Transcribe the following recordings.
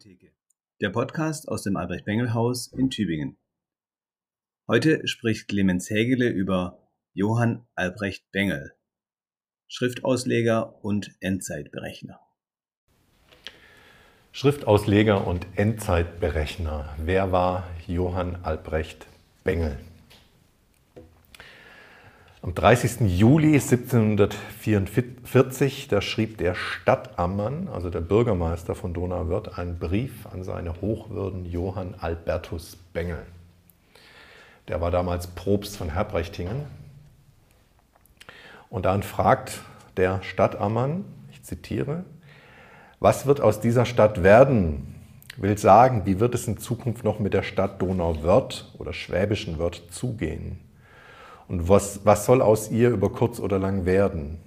Bengeltheke, der Podcast aus dem Albrecht-Bengel-Haus in Tübingen. Heute spricht Clemens Hägele über Johann Albrecht Bengel, Schriftausleger und Endzeitberechner. Schriftausleger und Endzeitberechner. Wer war Johann Albrecht Bengel? Am 30. Juli 1744, da schrieb der Stadtammann, also der Bürgermeister von Donauwörth, einen Brief an seine Hochwürden Johann Albertus Bengel. Der war damals Propst von Herbrechting. Und dann fragt der Stadtammann, ich zitiere, was wird aus dieser Stadt werden? Will sagen, wie wird es in Zukunft noch mit der Stadt Donauwörth oder Schwäbischen Wörth zugehen? Und was, was soll aus ihr über kurz oder lang werden?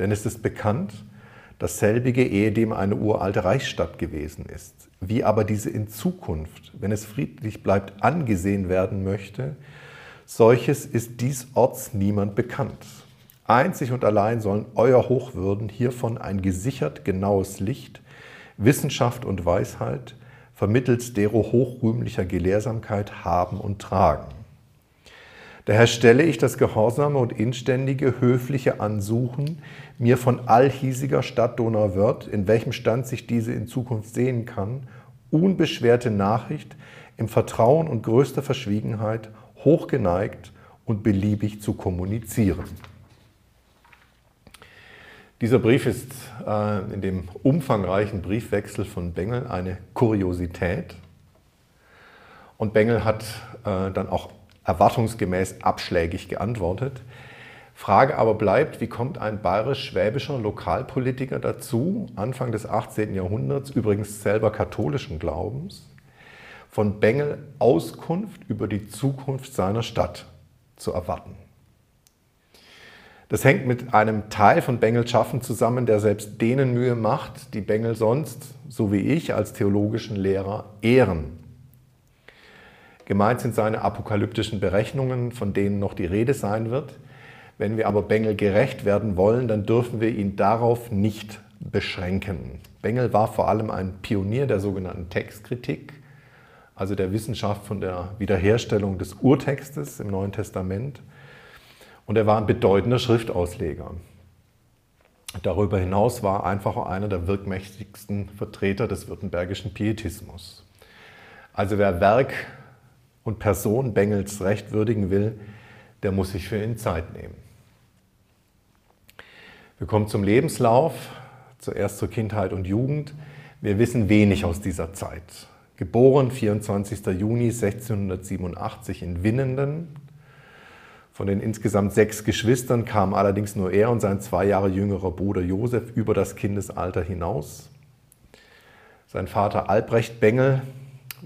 Denn es ist bekannt, dass selbige ehedem eine uralte Reichsstadt gewesen ist. Wie aber diese in Zukunft, wenn es friedlich bleibt, angesehen werden möchte, solches ist dies Orts niemand bekannt. Einzig und allein sollen Euer Hochwürden hiervon ein gesichert genaues Licht, Wissenschaft und Weisheit vermittels dero hochrühmlicher Gelehrsamkeit haben und tragen. Daher stelle ich das gehorsame und inständige, höfliche Ansuchen, mir von allhiesiger Stadt Donauwörth, in welchem Stand sich diese in Zukunft sehen kann, unbeschwerte Nachricht im Vertrauen und größter Verschwiegenheit hochgeneigt und beliebig zu kommunizieren. Dieser Brief ist äh, in dem umfangreichen Briefwechsel von Bengel eine Kuriosität. Und Bengel hat äh, dann auch erwartungsgemäß abschlägig geantwortet. Frage aber bleibt, wie kommt ein bayerisch-schwäbischer Lokalpolitiker dazu, Anfang des 18. Jahrhunderts, übrigens selber katholischen Glaubens, von Bengel Auskunft über die Zukunft seiner Stadt zu erwarten? Das hängt mit einem Teil von Bengels Schaffen zusammen, der selbst denen Mühe macht, die Bengel sonst, so wie ich, als theologischen Lehrer ehren. Gemeint sind seine apokalyptischen Berechnungen, von denen noch die Rede sein wird. Wenn wir aber Bengel gerecht werden wollen, dann dürfen wir ihn darauf nicht beschränken. Bengel war vor allem ein Pionier der sogenannten Textkritik, also der Wissenschaft von der Wiederherstellung des Urtextes im Neuen Testament. Und er war ein bedeutender Schriftausleger. Darüber hinaus war einfach einer der wirkmächtigsten Vertreter des württembergischen Pietismus. Also wer Werk und Person Bengels Recht würdigen will, der muss sich für ihn Zeit nehmen. Wir kommen zum Lebenslauf, zuerst zur Kindheit und Jugend. Wir wissen wenig aus dieser Zeit. Geboren 24. Juni 1687 in Winnenden. Von den insgesamt sechs Geschwistern kam allerdings nur er und sein zwei Jahre jüngerer Bruder Josef über das Kindesalter hinaus. Sein Vater Albrecht Bengel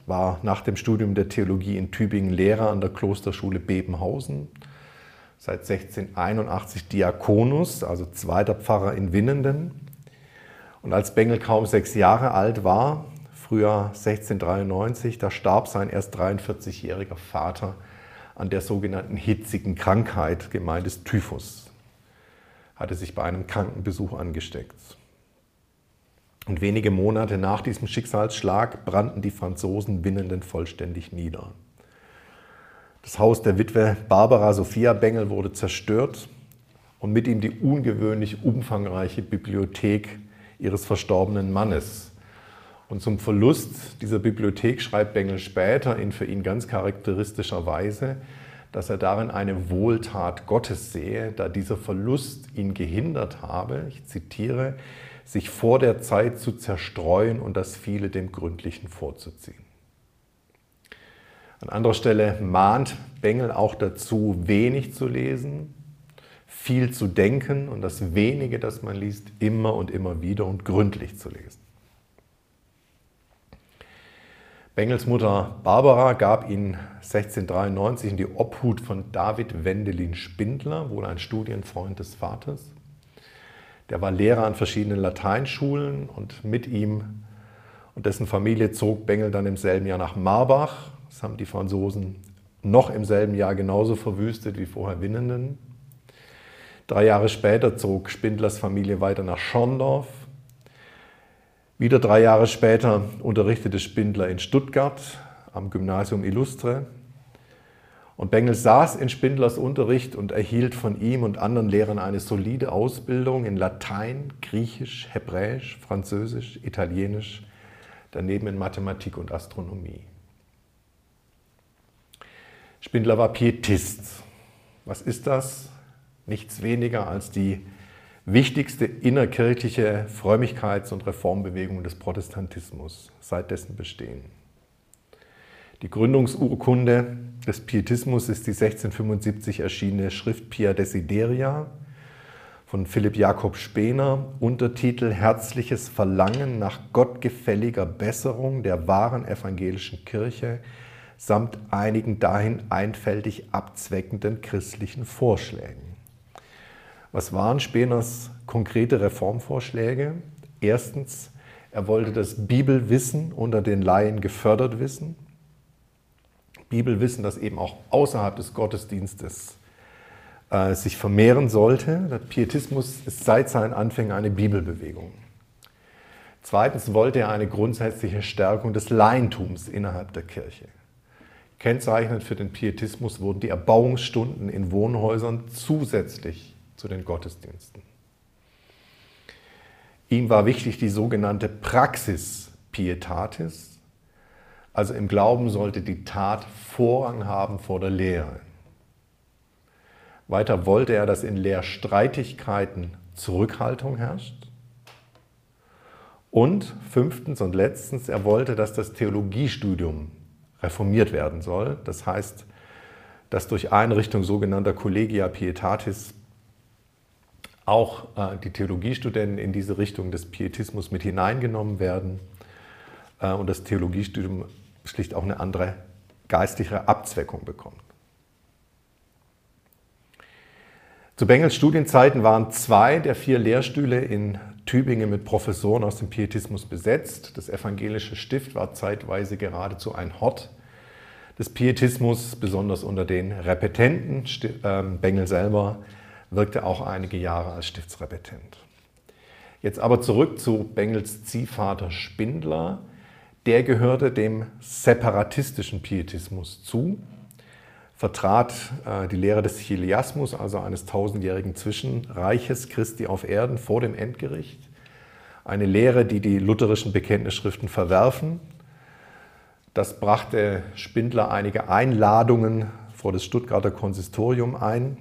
war nach dem Studium der Theologie in Tübingen Lehrer an der Klosterschule Bebenhausen, seit 1681 Diakonus, also zweiter Pfarrer in Winnenden. Und als Bengel kaum sechs Jahre alt war, Frühjahr 1693, da starb sein erst 43-jähriger Vater an der sogenannten hitzigen Krankheit, gemeint ist Typhus, hatte sich bei einem Krankenbesuch angesteckt. Und wenige Monate nach diesem Schicksalsschlag brannten die Franzosen Winnenden vollständig nieder. Das Haus der Witwe Barbara Sophia Bengel wurde zerstört und mit ihm die ungewöhnlich umfangreiche Bibliothek ihres verstorbenen Mannes. Und zum Verlust dieser Bibliothek schreibt Bengel später in für ihn ganz charakteristischer Weise, dass er darin eine Wohltat Gottes sehe, da dieser Verlust ihn gehindert habe, ich zitiere, sich vor der Zeit zu zerstreuen und das viele dem Gründlichen vorzuziehen. An anderer Stelle mahnt Bengel auch dazu, wenig zu lesen, viel zu denken und das wenige, das man liest, immer und immer wieder und gründlich zu lesen. Bengels Mutter Barbara gab ihn 1693 in die Obhut von David Wendelin Spindler, wohl ein Studienfreund des Vaters. Der war Lehrer an verschiedenen Lateinschulen und mit ihm und dessen Familie zog Bengel dann im selben Jahr nach Marbach. Das haben die Franzosen noch im selben Jahr genauso verwüstet wie vorher Winnenden. Drei Jahre später zog Spindlers Familie weiter nach Schorndorf. Wieder drei Jahre später unterrichtete Spindler in Stuttgart am Gymnasium Illustre. Und Bengel saß in Spindlers Unterricht und erhielt von ihm und anderen Lehrern eine solide Ausbildung in Latein, Griechisch, Hebräisch, Französisch, Italienisch, daneben in Mathematik und Astronomie. Spindler war Pietist. Was ist das? Nichts weniger als die wichtigste innerkirchliche Frömmigkeits- und Reformbewegung des Protestantismus seit dessen Bestehen. Die Gründungsurkunde des Pietismus ist die 1675 erschienene Schrift Pia Desideria von Philipp Jakob Spener, Untertitel Herzliches Verlangen nach gottgefälliger Besserung der wahren evangelischen Kirche samt einigen dahin einfältig abzweckenden christlichen Vorschlägen. Was waren Speners konkrete Reformvorschläge? Erstens, er wollte das Bibelwissen unter den Laien gefördert wissen. Bibelwissen, das eben auch außerhalb des Gottesdienstes äh, sich vermehren sollte. Der Pietismus ist seit seinen Anfängen eine Bibelbewegung. Zweitens wollte er eine grundsätzliche Stärkung des Laientums innerhalb der Kirche. Kennzeichnend für den Pietismus wurden die Erbauungsstunden in Wohnhäusern zusätzlich zu den Gottesdiensten. Ihm war wichtig die sogenannte Praxis Pietatis, also im Glauben sollte die Tat Vorrang haben vor der Lehre. Weiter wollte er, dass in Lehrstreitigkeiten Zurückhaltung herrscht. Und fünftens und letztens, er wollte, dass das Theologiestudium reformiert werden soll. Das heißt, dass durch Einrichtung sogenannter Collegia Pietatis auch äh, die Theologiestudenten in diese Richtung des Pietismus mit hineingenommen werden äh, und das Theologiestudium schlicht auch eine andere geistliche Abzweckung bekommt. Zu Bengels Studienzeiten waren zwei der vier Lehrstühle in Tübingen mit Professoren aus dem Pietismus besetzt. Das evangelische Stift war zeitweise geradezu ein Hort des Pietismus, besonders unter den Repetenten. Ähm, Bengel selber wirkte auch einige Jahre als Stiftsrepetent. Jetzt aber zurück zu Bengels Ziehvater Spindler. Der gehörte dem separatistischen Pietismus zu, vertrat äh, die Lehre des Chiliasmus, also eines tausendjährigen Zwischenreiches Christi auf Erden vor dem Endgericht. Eine Lehre, die die lutherischen Bekenntnisschriften verwerfen. Das brachte Spindler einige Einladungen vor das Stuttgarter Konsistorium ein.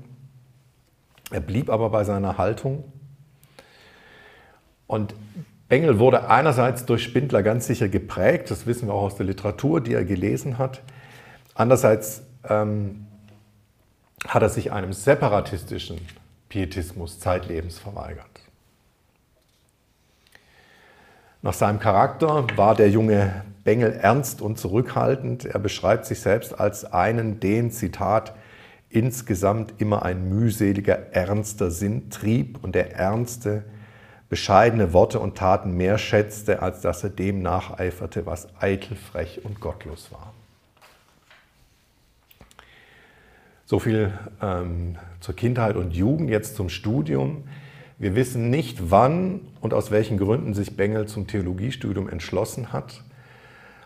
Er blieb aber bei seiner Haltung. Und Bengel wurde einerseits durch Spindler ganz sicher geprägt, das wissen wir auch aus der Literatur, die er gelesen hat. Andererseits ähm, hat er sich einem separatistischen Pietismus zeitlebens verweigert. Nach seinem Charakter war der junge Bengel ernst und zurückhaltend. Er beschreibt sich selbst als einen, den, Zitat, insgesamt immer ein mühseliger, ernster Sinn trieb und der ernste, bescheidene Worte und Taten mehr schätzte, als dass er dem nacheiferte, was eitel, frech und gottlos war. So viel ähm, zur Kindheit und Jugend, jetzt zum Studium. Wir wissen nicht, wann und aus welchen Gründen sich Bengel zum Theologiestudium entschlossen hat.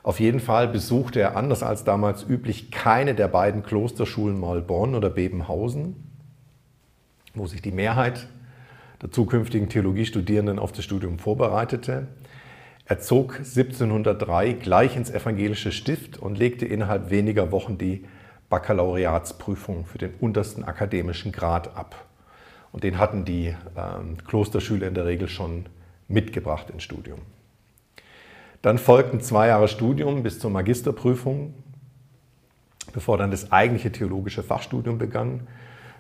Auf jeden Fall besuchte er anders als damals üblich keine der beiden Klosterschulen Maulbronn oder Bebenhausen, wo sich die Mehrheit der zukünftigen Theologiestudierenden auf das Studium vorbereitete. Er zog 1703 gleich ins evangelische Stift und legte innerhalb weniger Wochen die Baccalaureatsprüfung für den untersten akademischen Grad ab. Und den hatten die ähm, Klosterschüler in der Regel schon mitgebracht ins Studium. Dann folgten zwei Jahre Studium bis zur Magisterprüfung, bevor dann das eigentliche theologische Fachstudium begann.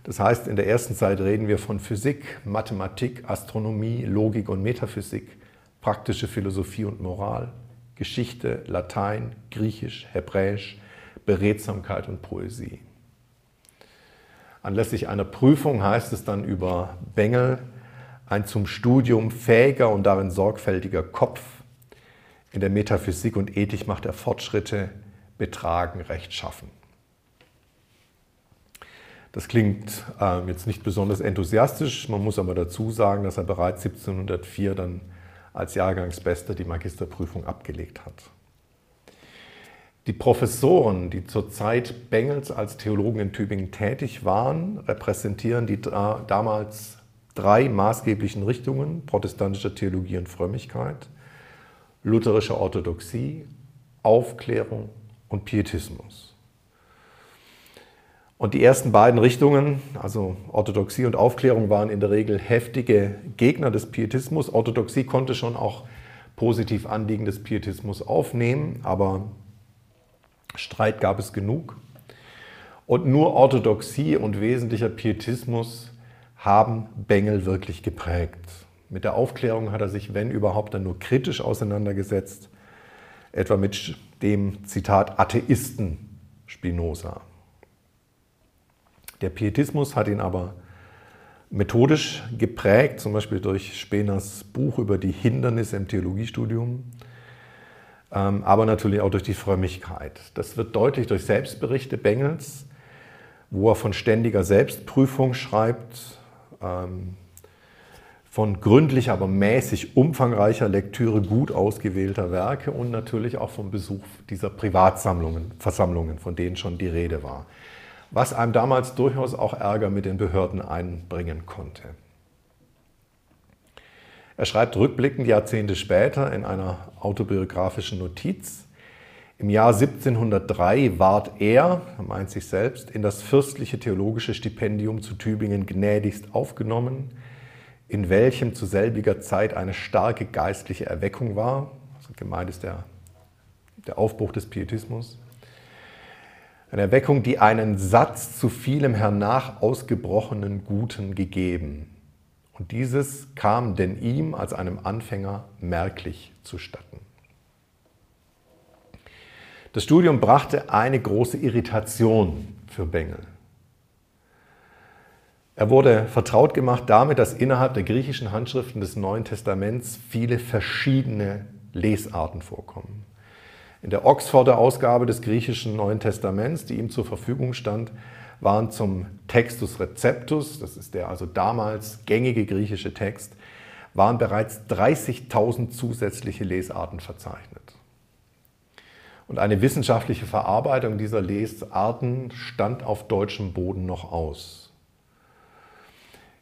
Das heißt, in der ersten Zeit reden wir von Physik, Mathematik, Astronomie, Logik und Metaphysik, praktische Philosophie und Moral, Geschichte, Latein, Griechisch, Hebräisch, Beredsamkeit und Poesie. Anlässlich einer Prüfung heißt es dann über Bengel, ein zum Studium fähiger und darin sorgfältiger Kopf, in der Metaphysik und Ethik macht er Fortschritte, betragen, rechtschaffen. Das klingt äh, jetzt nicht besonders enthusiastisch, man muss aber dazu sagen, dass er bereits 1704 dann als Jahrgangsbester die Magisterprüfung abgelegt hat. Die Professoren, die zur Zeit Bengels als Theologen in Tübingen tätig waren, repräsentieren die damals drei maßgeblichen Richtungen protestantischer Theologie und Frömmigkeit, lutherische Orthodoxie, Aufklärung und Pietismus. Und die ersten beiden Richtungen, also Orthodoxie und Aufklärung, waren in der Regel heftige Gegner des Pietismus. Orthodoxie konnte schon auch positiv Anliegen des Pietismus aufnehmen, aber Streit gab es genug. Und nur Orthodoxie und wesentlicher Pietismus haben Bengel wirklich geprägt. Mit der Aufklärung hat er sich, wenn überhaupt, dann nur kritisch auseinandergesetzt, etwa mit dem Zitat Atheisten Spinoza. Der Pietismus hat ihn aber methodisch geprägt, zum Beispiel durch Speners Buch über die Hindernisse im Theologiestudium ähm, aber natürlich auch durch die Frömmigkeit. Das wird deutlich durch Selbstberichte Bengels, wo er von ständiger Selbstprüfung schreibt, ähm, von gründlicher, aber mäßig umfangreicher Lektüre gut ausgewählter Werke und natürlich auch vom Besuch dieser Privatsammlungen, Versammlungen, von denen schon die Rede war. Was einem damals durchaus auch Ärger mit den Behörden einbringen konnte. Er schreibt rückblickend Jahrzehnte später in einer autobiografischen Notiz, im Jahr 1703 ward er, er meint sich selbst, in das fürstliche theologische Stipendium zu Tübingen gnädigst aufgenommen, in welchem zu selbiger Zeit eine starke geistliche Erweckung war. Also gemeint ist der, der Aufbruch des Pietismus. Eine Erweckung, die einen Satz zu vielem hernach ausgebrochenen Guten gegeben. Und dieses kam denn ihm als einem Anfänger merklich zustatten. Das Studium brachte eine große Irritation für Bengel. Er wurde vertraut gemacht damit, dass innerhalb der griechischen Handschriften des Neuen Testaments viele verschiedene Lesarten vorkommen. In der Oxforder Ausgabe des griechischen Neuen Testaments, die ihm zur Verfügung stand, waren zum Textus Receptus, das ist der also damals gängige griechische Text, waren bereits 30.000 zusätzliche Lesarten verzeichnet. Und eine wissenschaftliche Verarbeitung dieser Lesarten stand auf deutschem Boden noch aus.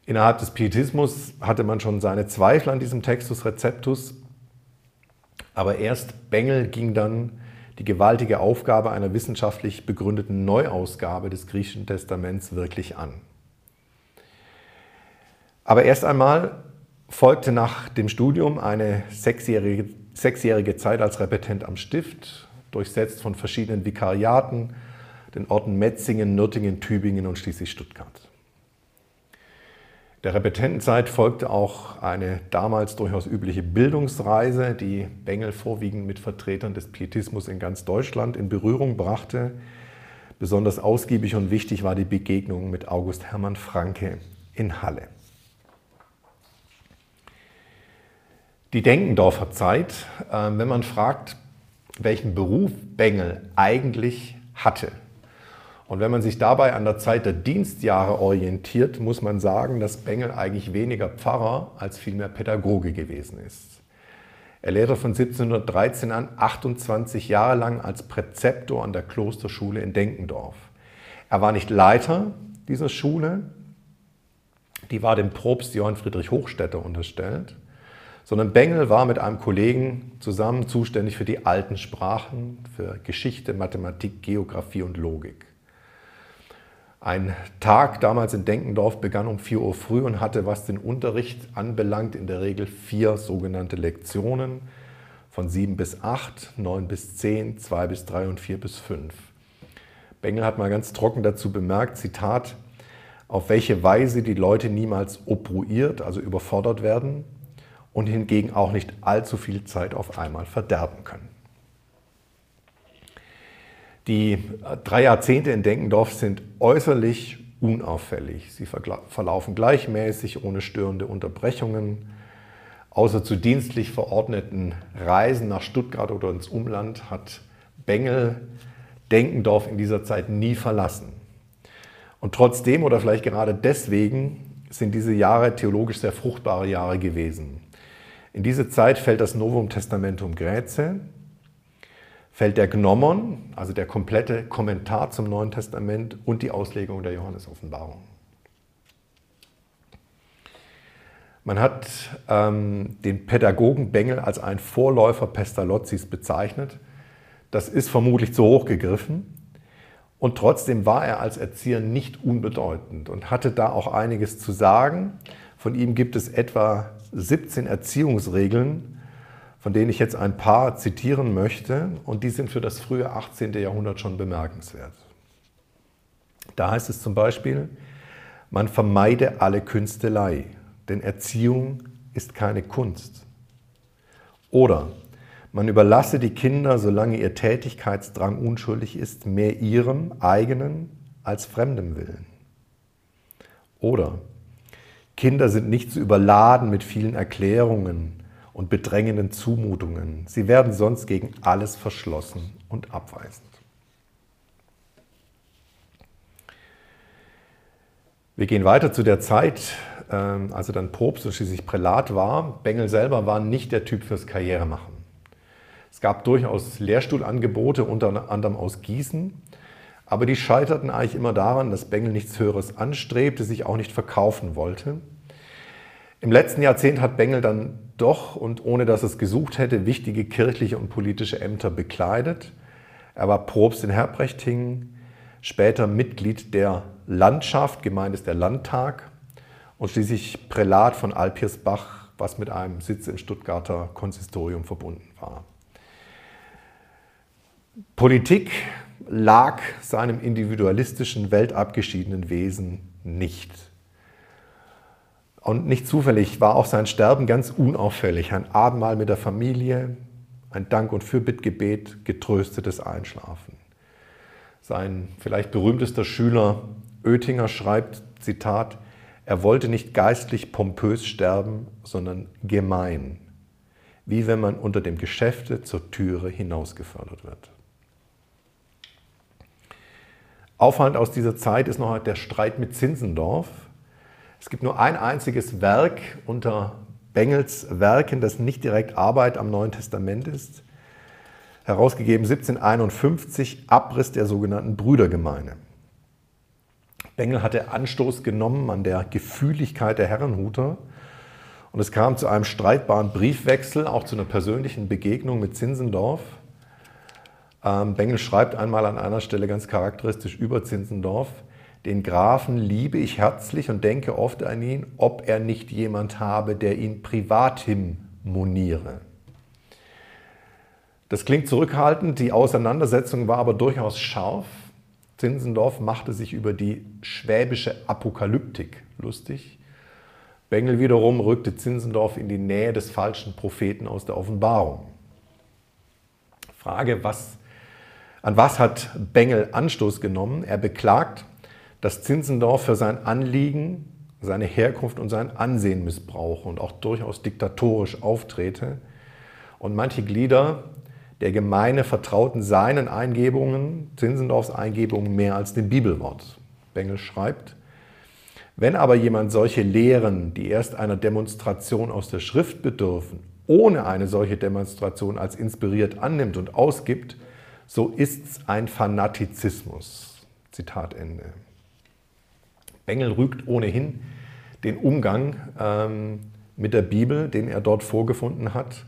Innerhalb des Pietismus hatte man schon seine Zweifel an diesem Textus Receptus, aber erst Bengel ging dann die gewaltige Aufgabe einer wissenschaftlich begründeten Neuausgabe des griechischen Testaments wirklich an. Aber erst einmal folgte nach dem Studium eine sechsjährige, sechsjährige Zeit als Repetent am Stift, durchsetzt von verschiedenen Vikariaten, den Orten Metzingen, Nürtingen, Tübingen und schließlich Stuttgart. Der Repetentenzeit folgte auch eine damals durchaus übliche Bildungsreise, die Bengel vorwiegend mit Vertretern des Pietismus in ganz Deutschland in Berührung brachte. Besonders ausgiebig und wichtig war die Begegnung mit August Hermann Franke in Halle. Die Denkendorfer Zeit, äh, wenn man fragt, welchen Beruf Bengel eigentlich hatte, und wenn man sich dabei an der Zeit der Dienstjahre orientiert, muss man sagen, dass Bengel eigentlich weniger Pfarrer als vielmehr Pädagoge gewesen ist. Er lehrte von 1713 an 28 Jahre lang als Präzeptor an der Klosterschule in Denkendorf. Er war nicht Leiter dieser Schule, die war dem Propst Johann Friedrich Hochstädter unterstellt, sondern Bengel war mit einem Kollegen zusammen zuständig für die alten Sprachen, für Geschichte, Mathematik, Geographie und Logik. Ein Tag damals in Denkendorf begann um 4 Uhr früh und hatte, was den Unterricht anbelangt, in der Regel vier sogenannte Lektionen von 7 bis 8, 9 bis 10, 2 bis 3 und 4 bis 5. Bengel hat mal ganz trocken dazu bemerkt, Zitat, auf welche Weise die Leute niemals obruiert, also überfordert werden und hingegen auch nicht allzu viel Zeit auf einmal verderben können. Die drei Jahrzehnte in Denkendorf sind äußerlich unauffällig. Sie verlaufen gleichmäßig, ohne störende Unterbrechungen. Außer zu dienstlich verordneten Reisen nach Stuttgart oder ins Umland hat Bengel Denkendorf in dieser Zeit nie verlassen. Und trotzdem oder vielleicht gerade deswegen sind diese Jahre theologisch sehr fruchtbare Jahre gewesen. In diese Zeit fällt das Novum Testamentum Graecae, fällt der Gnomon, also der komplette Kommentar zum Neuen Testament und die Auslegung der Johannes-Offenbarung. Man hat ähm, den Pädagogen Bengel als einen Vorläufer Pestalozzis bezeichnet. Das ist vermutlich zu hoch gegriffen. Und trotzdem war er als Erzieher nicht unbedeutend und hatte da auch einiges zu sagen. Von ihm gibt es etwa 17 Erziehungsregeln, von denen ich jetzt ein paar zitieren möchte. Und die sind für das frühe 18. Jahrhundert schon bemerkenswert. Da heißt es zum Beispiel, man vermeide alle Künstelei denn Erziehung ist keine Kunst. Oder man überlasse die Kinder, solange ihr Tätigkeitsdrang unschuldig ist, mehr ihrem eigenen als fremdem Willen. Oder Kinder sind nicht zu überladen mit vielen Erklärungen und bedrängenden Zumutungen. Sie werden sonst gegen alles verschlossen und abweisend. Wir gehen weiter zu der Zeit, ähm, als er dann Propst und schließlich Prälat war. Bengel selber war nicht der Typ fürs Karrieremachen. Es gab durchaus Lehrstuhlangebote, unter anderem aus Gießen, aber die scheiterten eigentlich immer daran, dass Bengel nichts Höheres anstrebte, sich auch nicht verkaufen wollte. Im letzten Jahrzehnt hat Bengel dann doch und ohne dass es gesucht hätte, wichtige kirchliche und politische Ämter bekleidet. Er war Propst in Herbrechting, später Mitglied der Landschaft, gemeint ist der Landtag, und schließlich Prälat von Alpiersbach, was mit einem Sitz im Stuttgarter Konsistorium verbunden war. Politik lag seinem individualistischen, weltabgeschiedenen Wesen nicht. Und nicht zufällig war auch sein Sterben ganz unauffällig. Ein Abendmahl mit der Familie, ein Dank- und Fürbittgebet, getröstetes Einschlafen. Sein vielleicht berühmtester Schüler Oettinger schreibt, Zitat, er wollte nicht geistlich pompös sterben, sondern gemein, wie wenn man unter dem Geschäfte zur Türe hinausgefördert wird. Auffallend aus dieser Zeit ist noch der Streit mit Zinzendorf. Es gibt nur ein einziges Werk unter Bengels Werken, das nicht direkt Arbeit am Neuen Testament ist. Herausgegeben 1751, Abriss der sogenannten Brüdergemeine. Bengel hatte Anstoß genommen an der Gefühligkeit der Herrenhuter. Und es kam zu einem streitbaren Briefwechsel, auch zu einer persönlichen Begegnung mit Zinzendorf. Ähm, Bengel schreibt einmal an einer Stelle ganz charakteristisch über Zinzendorf, den Grafen liebe ich herzlich und denke oft an ihn, ob er nicht jemand habe, der ihn privatim moniere. Das klingt zurückhaltend, die Auseinandersetzung war aber durchaus scharf. Zinzendorf machte sich über die schwäbische Apokalyptik lustig. Bengel wiederum rückte Zinzendorf in die Nähe des falschen Propheten aus der Offenbarung. Frage, was, an was hat Bengel Anstoß genommen? Er beklagt, dass Zinzendorf für sein Anliegen, seine Herkunft und sein Ansehen missbrauche und auch durchaus diktatorisch auftrete. Und manche Glieder der Gemeine vertrauten seinen Eingebungen, Zinsendorfs Eingebungen, mehr als dem Bibelwort. Bengel schreibt, wenn aber jemand solche Lehren, die erst einer Demonstration aus der Schrift bedürfen, ohne eine solche Demonstration als inspiriert annimmt und ausgibt, so ist's ein Fanatizismus. Zitat Ende. Bengel rügt ohnehin den Umgang ähm, mit der Bibel, den er dort vorgefunden hat,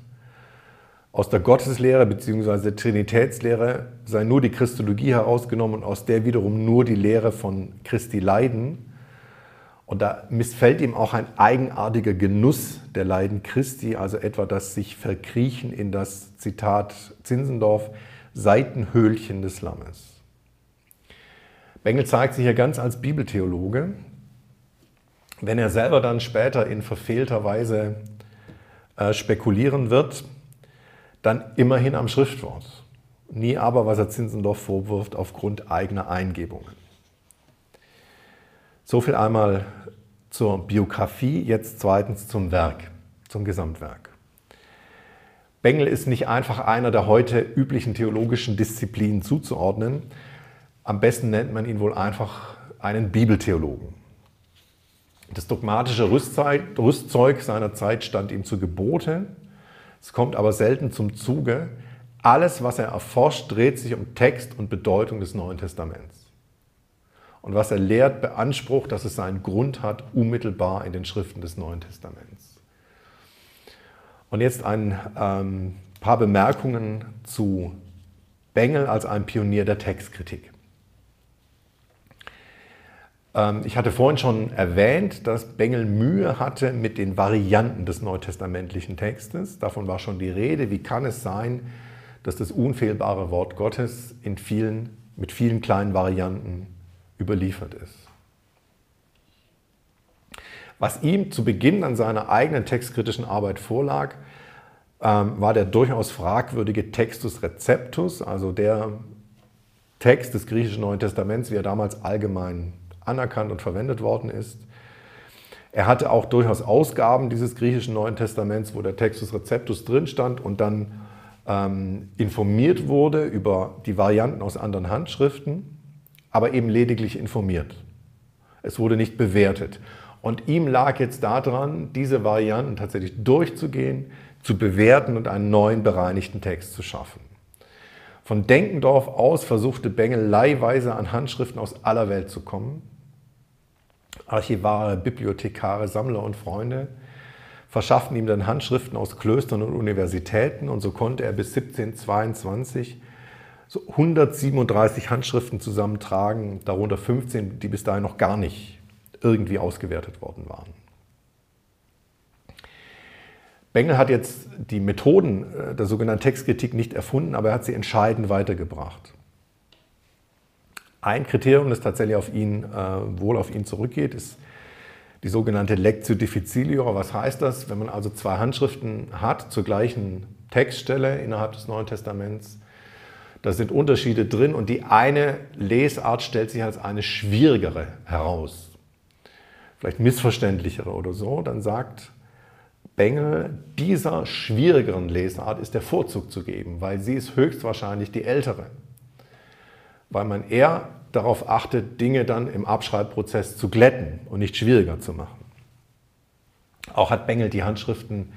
aus der Gotteslehre bzw. Trinitätslehre sei nur die Christologie herausgenommen und aus der wiederum nur die Lehre von Christi Leiden. Und da missfällt ihm auch ein eigenartiger Genuss der Leiden Christi, also etwa das sich verkriechen in das Zitat Zinsendorf, Seitenhöhlchen des Lammes. Bengel zeigt sich hier ganz als Bibeltheologe. Wenn er selber dann später in verfehlter Weise äh, spekulieren wird, dann immerhin am Schriftwort. Nie aber, was er Zinsendorf vorwirft, aufgrund eigener Eingebungen. So viel einmal zur Biografie, jetzt zweitens zum Werk, zum Gesamtwerk. Bengel ist nicht einfach einer der heute üblichen theologischen Disziplinen zuzuordnen. Am besten nennt man ihn wohl einfach einen Bibeltheologen. Das dogmatische Rüstzeug seiner Zeit stand ihm zu Gebote Es kommt aber selten zum Zuge. Alles, was er erforscht, dreht sich um Text und Bedeutung des Neuen Testaments. Und was er lehrt, beansprucht, dass es seinen Grund hat, unmittelbar in den Schriften des Neuen Testaments. Und jetzt ein ähm, paar Bemerkungen zu Bengel als einem Pionier der Textkritik. Ähm, ich hatte vorhin schon erwähnt, dass Bengel Mühe hatte mit den Varianten des neutestamentlichen Textes. Davon war schon die Rede. Wie kann es sein, dass das unfehlbare Wort Gottes in vielen, mit vielen kleinen Varianten überliefert ist? Was ihm zu Beginn an seiner eigenen textkritischen Arbeit vorlag, ähm, war der durchaus fragwürdige Textus Receptus, also der Text des griechischen Neuen Testaments, wie er damals allgemein anerkannt und verwendet worden ist. Er hatte auch durchaus Ausgaben dieses griechischen Neuen Testaments, wo der Textus Receptus drin stand und dann ähm, informiert wurde über die Varianten aus anderen Handschriften, aber eben lediglich informiert. Es wurde nicht bewertet. Und ihm lag jetzt daran, diese Varianten tatsächlich durchzugehen, zu bewerten und einen neuen bereinigten Text zu schaffen. Von Denkendorf aus versuchte Bengel leihweise an Handschriften aus aller Welt zu kommen. Archivare, Bibliothekare, Sammler und Freunde verschafften ihm dann Handschriften aus Klöstern und Universitäten und so konnte er bis 1722 so 137 Handschriften zusammentragen, darunter 15, die bis dahin noch gar nicht irgendwie ausgewertet worden waren. Bengel hat jetzt die Methoden äh, der sogenannten Textkritik nicht erfunden, aber er hat sie entscheidend weitergebracht. Ein Kriterium, das tatsächlich auf ihn, äh, wohl auf ihn zurückgeht, ist die sogenannte Lectio difficilior. Was heißt das? Wenn man also zwei Handschriften hat zur gleichen Textstelle innerhalb des Neuen Testaments, da sind Unterschiede drin und die eine Lesart stellt sich als eine schwierigere heraus, vielleicht missverständlichere oder so, dann sagt Bengel, dieser schwierigeren Lesart ist der Vorzug zu geben, weil sie ist höchstwahrscheinlich die ältere. Weil man eher darauf achtet, Dinge dann im Abschreibprozess zu glätten und nicht schwieriger zu machen. Auch hat Bengel die Handschriften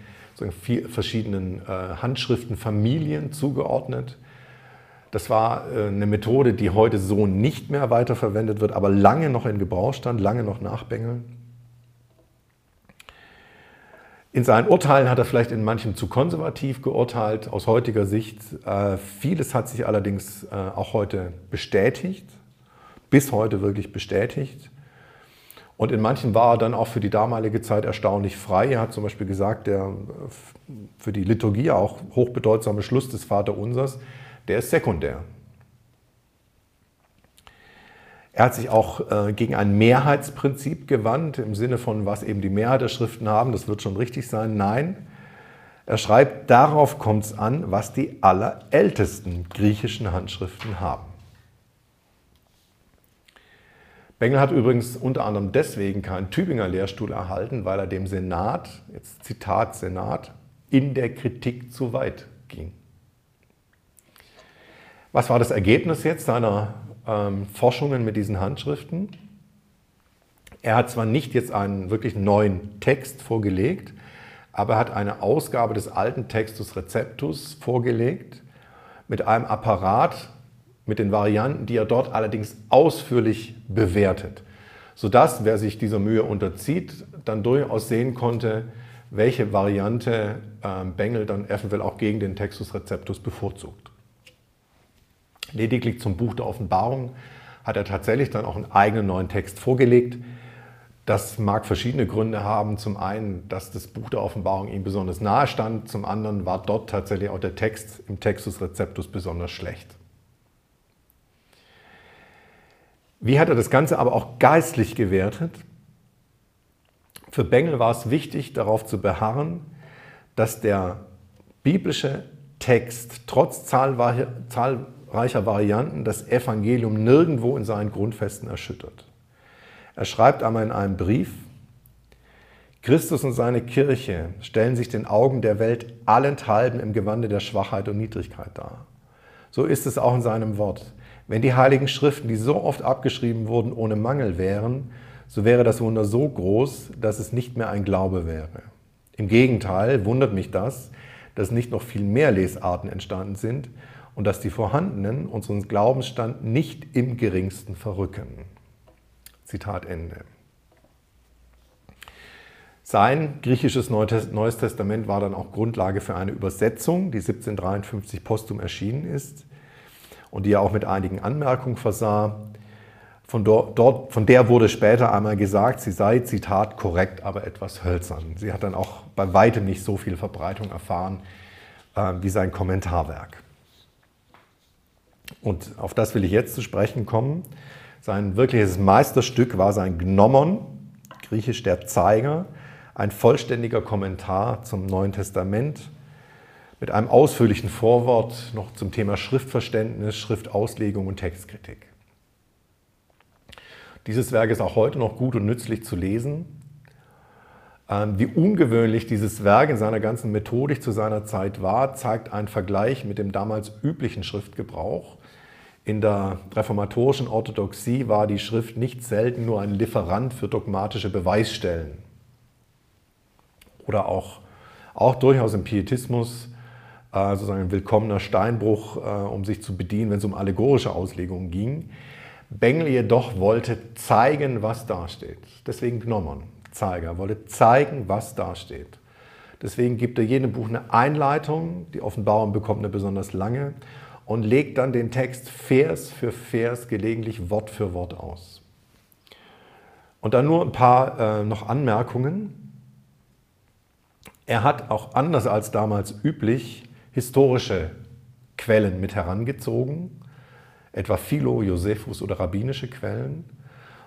verschiedenen äh, Handschriftenfamilien zugeordnet. Das war äh, eine Methode, die heute so nicht mehr weiterverwendet wird, aber lange noch in Gebrauch stand, lange noch nach Bengel. In seinen Urteilen hat er vielleicht in manchem zu konservativ geurteilt, aus heutiger Sicht. Äh, vieles hat sich allerdings äh, auch heute bestätigt, bis heute wirklich bestätigt. Und in manchen war er dann auch für die damalige Zeit erstaunlich frei. Er hat zum Beispiel gesagt, der für die Liturgie auch hochbedeutsame Schluss des Vaterunsers, der ist sekundär. Er hat sich auch äh, gegen ein Mehrheitsprinzip gewandt, im Sinne von, was eben die Mehrheit der Schriften haben, das wird schon richtig sein. Nein, er schreibt, darauf kommt es an, was die allerältesten griechischen Handschriften haben. Bengel hat übrigens unter anderem deswegen keinen Tübinger Lehrstuhl erhalten, weil er dem Senat, jetzt Zitat Senat, in der Kritik zu weit ging. Was war das Ergebnis jetzt seiner ähm, Forschungen mit diesen Handschriften. Er hat zwar nicht jetzt einen wirklich neuen Text vorgelegt, aber er hat eine Ausgabe des alten Textus Receptus vorgelegt mit einem Apparat, mit den Varianten, die er dort allerdings ausführlich bewertet, sodass, wer sich dieser Mühe unterzieht, dann durchaus sehen konnte, welche Variante äh, Bengel dann eventuell auch gegen den Textus Receptus bevorzugt. Lediglich zum Buch der Offenbarung hat er tatsächlich dann auch einen eigenen neuen Text vorgelegt. Das mag verschiedene Gründe haben. Zum einen, dass das Buch der Offenbarung ihm besonders nahe stand. Zum anderen war dort tatsächlich auch der Text im Textus Receptus besonders schlecht. Wie hat er das Ganze aber auch geistlich gewertet? Für Bengel war es wichtig, darauf zu beharren, dass der biblische Text trotz zahlreicher, reicher Varianten das Evangelium nirgendwo in seinen Grundfesten erschüttert. Er schreibt einmal in einem Brief, Christus und seine Kirche stellen sich den Augen der Welt allenthalben im Gewande der Schwachheit und Niedrigkeit dar. So ist es auch in seinem Wort. Wenn die heiligen Schriften, die so oft abgeschrieben wurden, ohne Mangel wären, so wäre das Wunder so groß, dass es nicht mehr ein Glaube wäre. Im Gegenteil wundert mich das, dass nicht noch viel mehr Lesarten entstanden sind und dass die vorhandenen unseren Glaubensstand nicht im geringsten verrücken. Zitat Ende. Sein griechisches Neues Testament war dann auch Grundlage für eine Übersetzung, die 1753 postum erschienen ist und die er auch mit einigen Anmerkungen versah. Von, dort, von der wurde später einmal gesagt, sie sei, Zitat, korrekt, aber etwas hölzern. Sie hat dann auch bei weitem nicht so viel Verbreitung erfahren äh, wie sein Kommentarwerk. Und auf das will ich jetzt zu sprechen kommen. Sein wirkliches Meisterstück war sein Gnomon, griechisch der Zeiger, ein vollständiger Kommentar zum Neuen Testament mit einem ausführlichen Vorwort noch zum Thema Schriftverständnis, Schriftauslegung und Textkritik. Dieses Werk ist auch heute noch gut und nützlich zu lesen. Ähm, wie ungewöhnlich dieses Werk in seiner ganzen Methodik zu seiner Zeit war, zeigt ein Vergleich mit dem damals üblichen Schriftgebrauch. In der reformatorischen Orthodoxie war die Schrift nicht selten nur ein Lieferant für dogmatische Beweisstellen. Oder auch, auch durchaus im Pietismus äh, sozusagen ein willkommener Steinbruch, äh, um sich zu bedienen, wenn es um allegorische Auslegungen ging. Bengel jedoch wollte zeigen, was dasteht. Deswegen Gnomon, Zeiger, wollte zeigen, was dasteht. Deswegen gibt er jedem Buch eine Einleitung, die Offenbarung bekommt eine besonders lange und legt dann den Text Vers für Vers, gelegentlich Wort für Wort aus. Und dann nur ein paar äh, noch Anmerkungen. Er hat auch anders als damals üblich historische Quellen mit herangezogen, etwa Philo, Josephus oder rabbinische Quellen.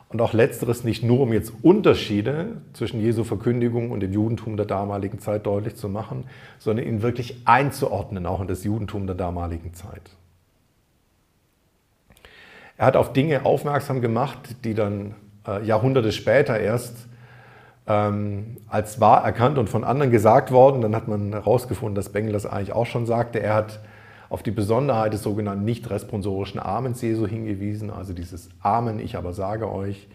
Und auch letzteres nicht nur, um jetzt Unterschiede zwischen Jesu Verkündigung und dem Judentum der damaligen Zeit deutlich zu machen, sondern ihn wirklich einzuordnen, auch in das Judentum der damaligen Zeit. Er hat auf Dinge aufmerksam gemacht, die dann äh, Jahrhunderte später erst ähm, als wahr erkannt und von anderen gesagt worden. Dann hat man herausgefunden, dass Bengel das eigentlich auch schon sagte. Er hat auf die Besonderheit des sogenannten nicht responsorischen Amens Jesu hingewiesen, also dieses Amen, ich aber sage euch.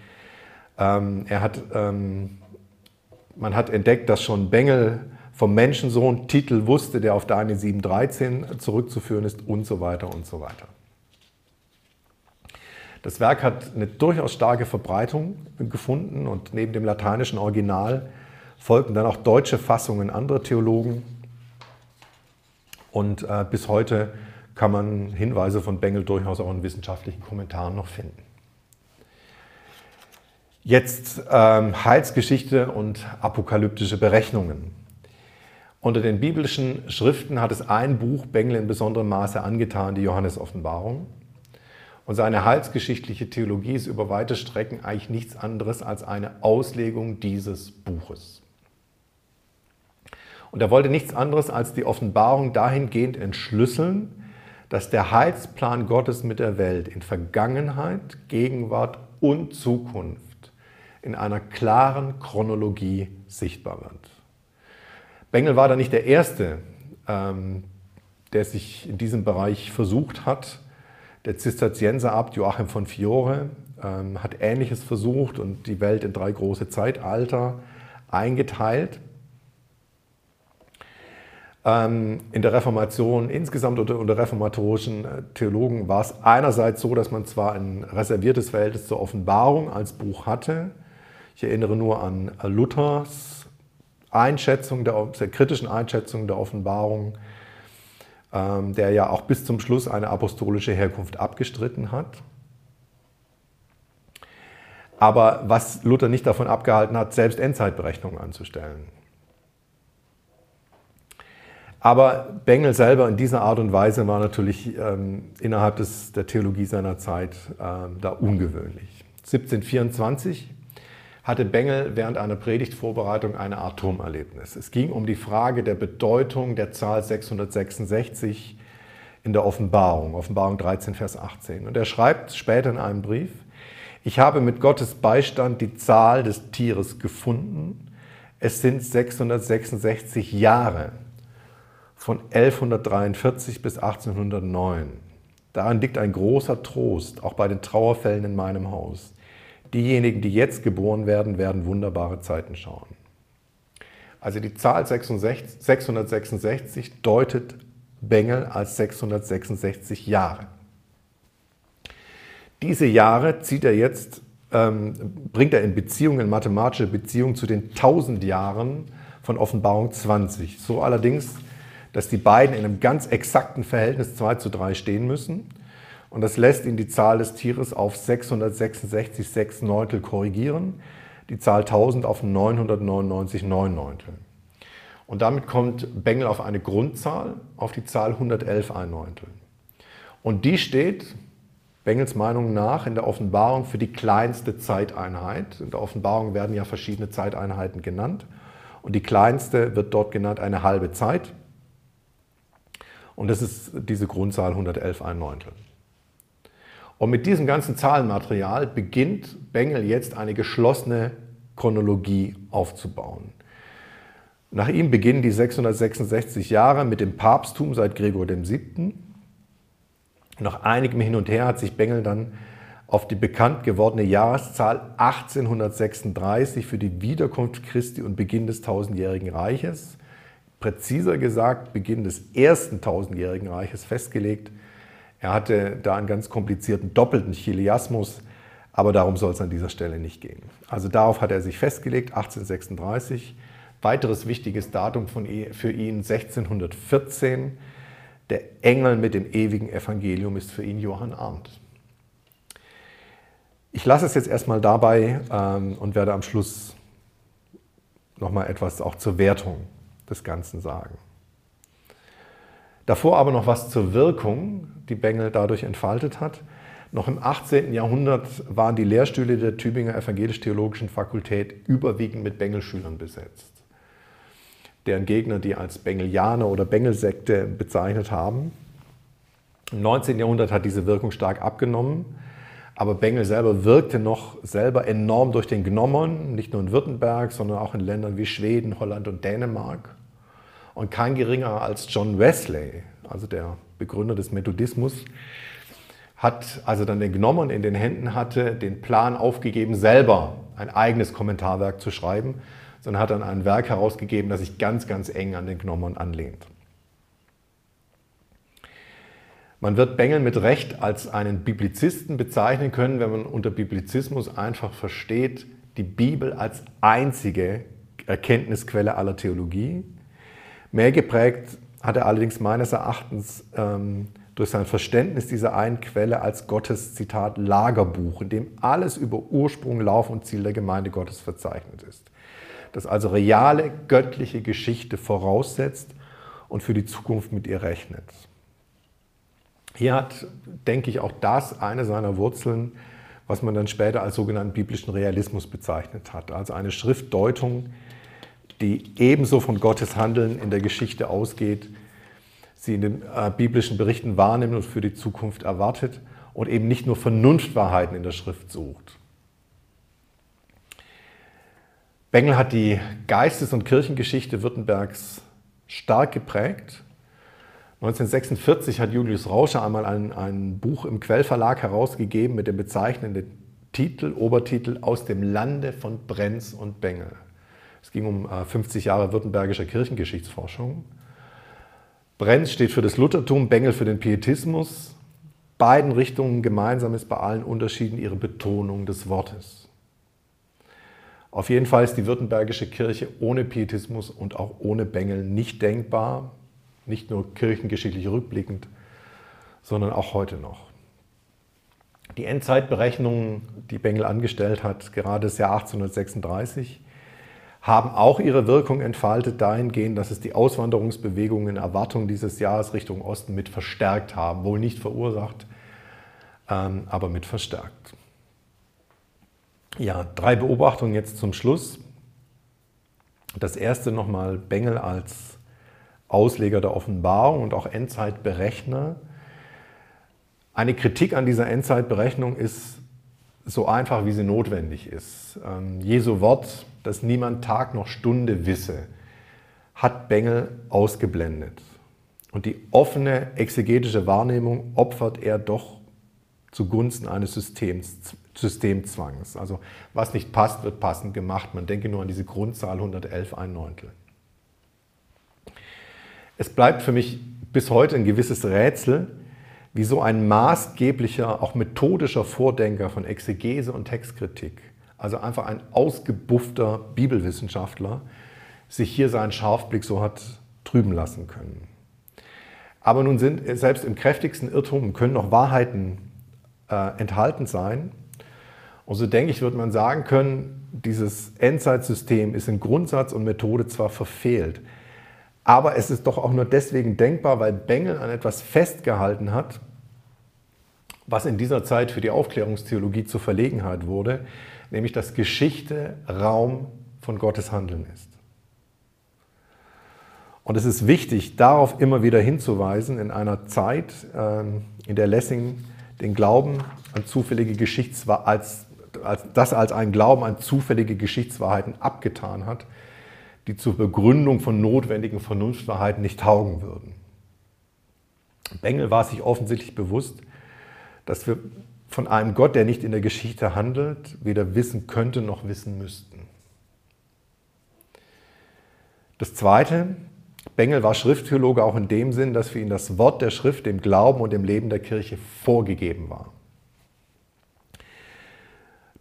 Ähm, er hat, ähm, man hat entdeckt, dass schon Bengel vom Menschensohn Titel wusste, der auf Daniel 7,13 zurückzuführen ist und so weiter und so weiter. Das Werk hat eine durchaus starke Verbreitung gefunden und neben dem lateinischen Original folgten dann auch deutsche Fassungen anderer Theologen. Und äh, bis heute kann man Hinweise von Bengel durchaus auch in wissenschaftlichen Kommentaren noch finden. Jetzt ähm, Heilsgeschichte und apokalyptische Berechnungen. Unter den biblischen Schriften hat es ein Buch Bengel in besonderem Maße angetan, die Johannes-Offenbarung. Und seine heilsgeschichtliche Theologie ist über weite Strecken eigentlich nichts anderes als eine Auslegung dieses Buches. Und er wollte nichts anderes als die Offenbarung dahingehend entschlüsseln, dass der Heilsplan Gottes mit der Welt in Vergangenheit, Gegenwart und Zukunft in einer klaren Chronologie sichtbar wird. Bengel war da nicht der Erste, ähm, der sich in diesem Bereich versucht hat. Der Zisterzienserabt Joachim von Fiore ähm, hat Ähnliches versucht und die Welt in drei große Zeitalter eingeteilt. Ähm, in der Reformation, insgesamt unter, unter reformatorischen äh, Theologen, war es einerseits so, dass man zwar ein reserviertes Verhältnis zur Offenbarung als Buch hatte. Ich erinnere nur an Luthers Einschätzung, der, der kritischen Einschätzung der Offenbarung ähm, der ja auch bis zum Schluss eine apostolische Herkunft abgestritten hat. Aber was Luther nicht davon abgehalten hat, selbst Endzeitberechnungen anzustellen. Aber Bengel selber in dieser Art und Weise war natürlich ähm, innerhalb des, der Theologie seiner Zeit ähm, da ungewöhnlich. 1724 hatte Bengel während einer Predigtvorbereitung eine Art Turmerlebnis. Es ging um die Frage der Bedeutung der Zahl 666 in der Offenbarung, Offenbarung 13, Vers 18. Und er schreibt später in einem Brief, ich habe mit Gottes Beistand die Zahl des Tieres gefunden. Es sind 666 Jahre von 1143 bis 1809. Darin liegt ein großer Trost, auch bei den Trauerfällen in meinem Haus. Diejenigen, die jetzt geboren werden, werden wunderbare Zeiten schauen. Also die Zahl 66, 666 deutet Bengel als 666 Jahre. Diese Jahre zieht er jetzt, ähm, bringt er in Beziehung, in mathematische Beziehung zu den 1000 Jahren von Offenbarung 20. So allerdings, dass die beiden in einem ganz exakten Verhältnis 2 zu 3 stehen müssen. Und das lässt ihn die Zahl des Tieres auf 666, 6 Neuntel korrigieren, die Zahl 1000 auf 999, 9 Neuntel. Und damit kommt Bengel auf eine Grundzahl, auf die Zahl 111 ein Neuntel. Und die steht Bengels Meinung nach in der Offenbarung für die kleinste Zeiteinheit. In der Offenbarung werden ja verschiedene Zeiteinheiten genannt. Und die kleinste wird dort genannt eine halbe Zeit. Und das ist diese Grundzahl 111 ein Neuntel. Und mit diesem ganzen Zahlenmaterial beginnt Bengel jetzt eine geschlossene Chronologie aufzubauen. Nach ihm beginnen die 666 Jahre mit dem Papsttum seit Gregor VII. Nach einigem Hin und Her hat sich Bengel dann auf die bekannt gewordene Jahreszahl 1836 für die Wiederkunft Christi und Beginn des tausendjährigen Reiches, präziser gesagt Beginn des ersten tausendjährigen Reiches festgelegt. Er hatte da einen ganz komplizierten doppelten Chiliasmus, aber darum soll es an dieser Stelle nicht gehen. Also darauf hat er sich festgelegt, 1836. Weiteres wichtiges Datum von, für ihn 1614. Der Engel mit dem ewigen Evangelium ist für ihn Johann Arndt. Ich lasse es jetzt erstmal dabei ähm, und werde am Schluss nochmal etwas auch zur Wertung des Ganzen sagen. Davor aber noch was zur Wirkung, die Bengel dadurch entfaltet hat. Noch im 18. Jahrhundert waren die Lehrstühle der Tübinger Evangelisch-Theologischen Fakultät überwiegend mit Bengelschülern besetzt, deren Gegner die als Bengelianer oder Bengelsekte bezeichnet haben. Im 19. Jahrhundert hat diese Wirkung stark abgenommen, aber Bengel selber wirkte noch selber enorm durch den Gnommon, nicht nur in Württemberg, sondern auch in Ländern wie Schweden, Holland und Dänemark. Und kein geringerer als John Wesley, also der Begründer des Methodismus, hat, als er dann den Gnomon in den Händen hatte, den Plan aufgegeben, selber ein eigenes Kommentarwerk zu schreiben, sondern hat dann ein Werk herausgegeben, das sich ganz, ganz eng an den Gnomon anlehnt. Man wird Bengel mit Recht als einen Biblizisten bezeichnen können, wenn man unter Biblizismus einfach versteht, die Bibel als einzige Erkenntnisquelle aller Theologie, Mehr geprägt hat er allerdings meines Erachtens ähm, durch sein Verständnis dieser einen Quelle als Gottes Zitat Lagerbuch, in dem alles über Ursprung, Lauf und Ziel der Gemeinde Gottes verzeichnet ist. Das also reale göttliche Geschichte voraussetzt und für die Zukunft mit ihr rechnet. Hier hat, denke ich, auch das eine seiner Wurzeln, was man dann später als sogenannten biblischen Realismus bezeichnet hat. Also eine Schriftdeutung, die ebenso von Gottes Handeln in der Geschichte ausgeht, sie in den äh, biblischen Berichten wahrnimmt und für die Zukunft erwartet und eben nicht nur Vernunftwahrheiten in der Schrift sucht. Bengel hat die Geistes- und Kirchengeschichte Württembergs stark geprägt. 1946 hat Julius Rauscher einmal ein, ein Buch im Quellverlag herausgegeben mit dem bezeichnenden Titel, Obertitel Aus dem Lande von Brenz und Bengel. Es ging um 50 äh, Jahre württembergischer Kirchengeschichtsforschung. Brenz steht für das Luthertum, Bengel für den Pietismus. Beiden Richtungen gemeinsam ist bei allen Unterschieden ihre Betonung des Wortes. Auf jeden Fall ist die württembergische Kirche ohne Pietismus und auch ohne Bengel nicht denkbar, nicht nur kirchengeschichtlich rückblickend, sondern auch heute noch. Die Endzeitberechnungen, die Bengel angestellt hat, gerade das Jahr 1836, haben auch ihre Wirkung entfaltet dahingehend, dass es die Auswanderungsbewegungen in Erwartung dieses Jahres Richtung Osten mit verstärkt haben. Wohl nicht verursacht, ähm, aber mit verstärkt. Ja, drei Beobachtungen jetzt zum Schluss. Das erste nochmal Bengel als Ausleger der Offenbarung und auch Endzeitberechner. Eine Kritik an dieser Endzeitberechnung ist so einfach, wie sie notwendig ist. Ähm, Jesu Wort dass niemand Tag noch Stunde wisse, hat Bengel ausgeblendet. Und die offene exegetische Wahrnehmung opfert er doch zugunsten eines Systems, Systemzwangs. Also was nicht passt, wird passend gemacht. Man denke nur an diese Grundzahl 111 ein Neuntel. Es bleibt für mich bis heute ein gewisses Rätsel, wie so ein maßgeblicher, auch methodischer Vordenker von Exegese und Textkritik, also einfach ein ausgebuffter Bibelwissenschaftler, sich hier seinen Scharfblick so hat trüben lassen können. Aber nun sind selbst im kräftigsten Irrtum können noch Wahrheiten äh, enthalten sein. Und so denke ich, wird man sagen können, dieses Endzeitsystem ist in Grundsatz und Methode zwar verfehlt, aber es ist doch auch nur deswegen denkbar, weil Bengel an etwas festgehalten hat, was in dieser Zeit für die Aufklärungstheologie zur Verlegenheit wurde, nämlich dass Geschichte Raum von Gottes Handeln ist. Und es ist wichtig, darauf immer wieder hinzuweisen, in einer Zeit, ähm, in der Lessing den Glauben an zufällige Geschichtswahrheiten, als, als, das als einen Glauben an zufällige Geschichtswahrheiten abgetan hat, die zur Begründung von notwendigen Vernunftwahrheiten nicht taugen würden. Bengel war sich offensichtlich bewusst, dass wir von einem Gott, der nicht in der Geschichte handelt, weder wissen könnte noch wissen müssten. Das Zweite, Bengel war Schrifttheologe auch in dem Sinn, dass für ihn das Wort der Schrift dem Glauben und dem Leben der Kirche vorgegeben war.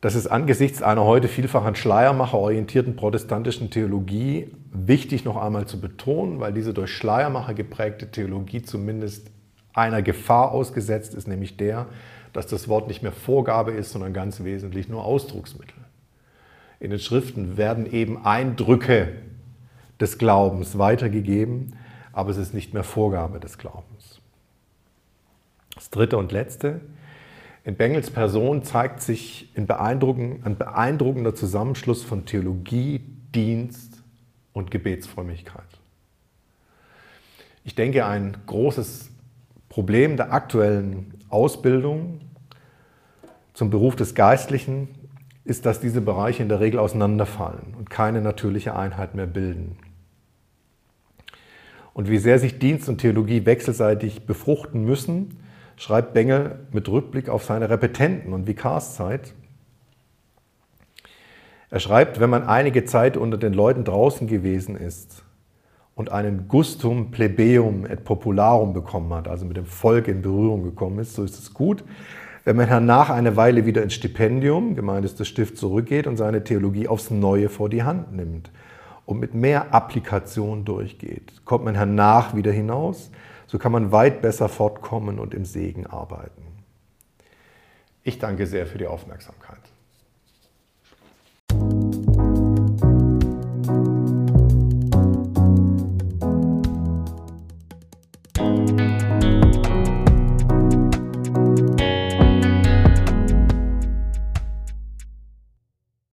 Das ist angesichts einer heute vielfach an Schleiermacher orientierten protestantischen Theologie wichtig noch einmal zu betonen, weil diese durch Schleiermacher geprägte Theologie zumindest einer Gefahr ausgesetzt ist, nämlich der, dass das Wort nicht mehr Vorgabe ist, sondern ganz wesentlich nur Ausdrucksmittel. In den Schriften werden eben Eindrücke des Glaubens weitergegeben, aber es ist nicht mehr Vorgabe des Glaubens. Das dritte und letzte, in Bengels Person zeigt sich ein beeindruckender Zusammenschluss von Theologie, Dienst und Gebetsfrömmigkeit. Ich denke, ein großes Problem der aktuellen Ausbildung zum Beruf des Geistlichen ist, dass diese Bereiche in der Regel auseinanderfallen und keine natürliche Einheit mehr bilden und wie sehr sich Dienst und Theologie wechselseitig befruchten müssen, schreibt Bengel mit Rückblick auf seine Repetenten- und Vikarszeit. Er schreibt, wenn man einige Zeit unter den Leuten draußen gewesen ist und einen Gustum plebeum et popularum bekommen hat, also mit dem Volk in Berührung gekommen ist, so ist es gut. Wenn man hernach eine Weile wieder ins Stipendium, gemeint ist das Stift, zurückgeht und seine Theologie aufs Neue vor die Hand nimmt und mit mehr Applikation durchgeht, kommt man hernach wieder hinaus. So kann man weit besser fortkommen und im Segen arbeiten. Ich danke sehr für die Aufmerksamkeit.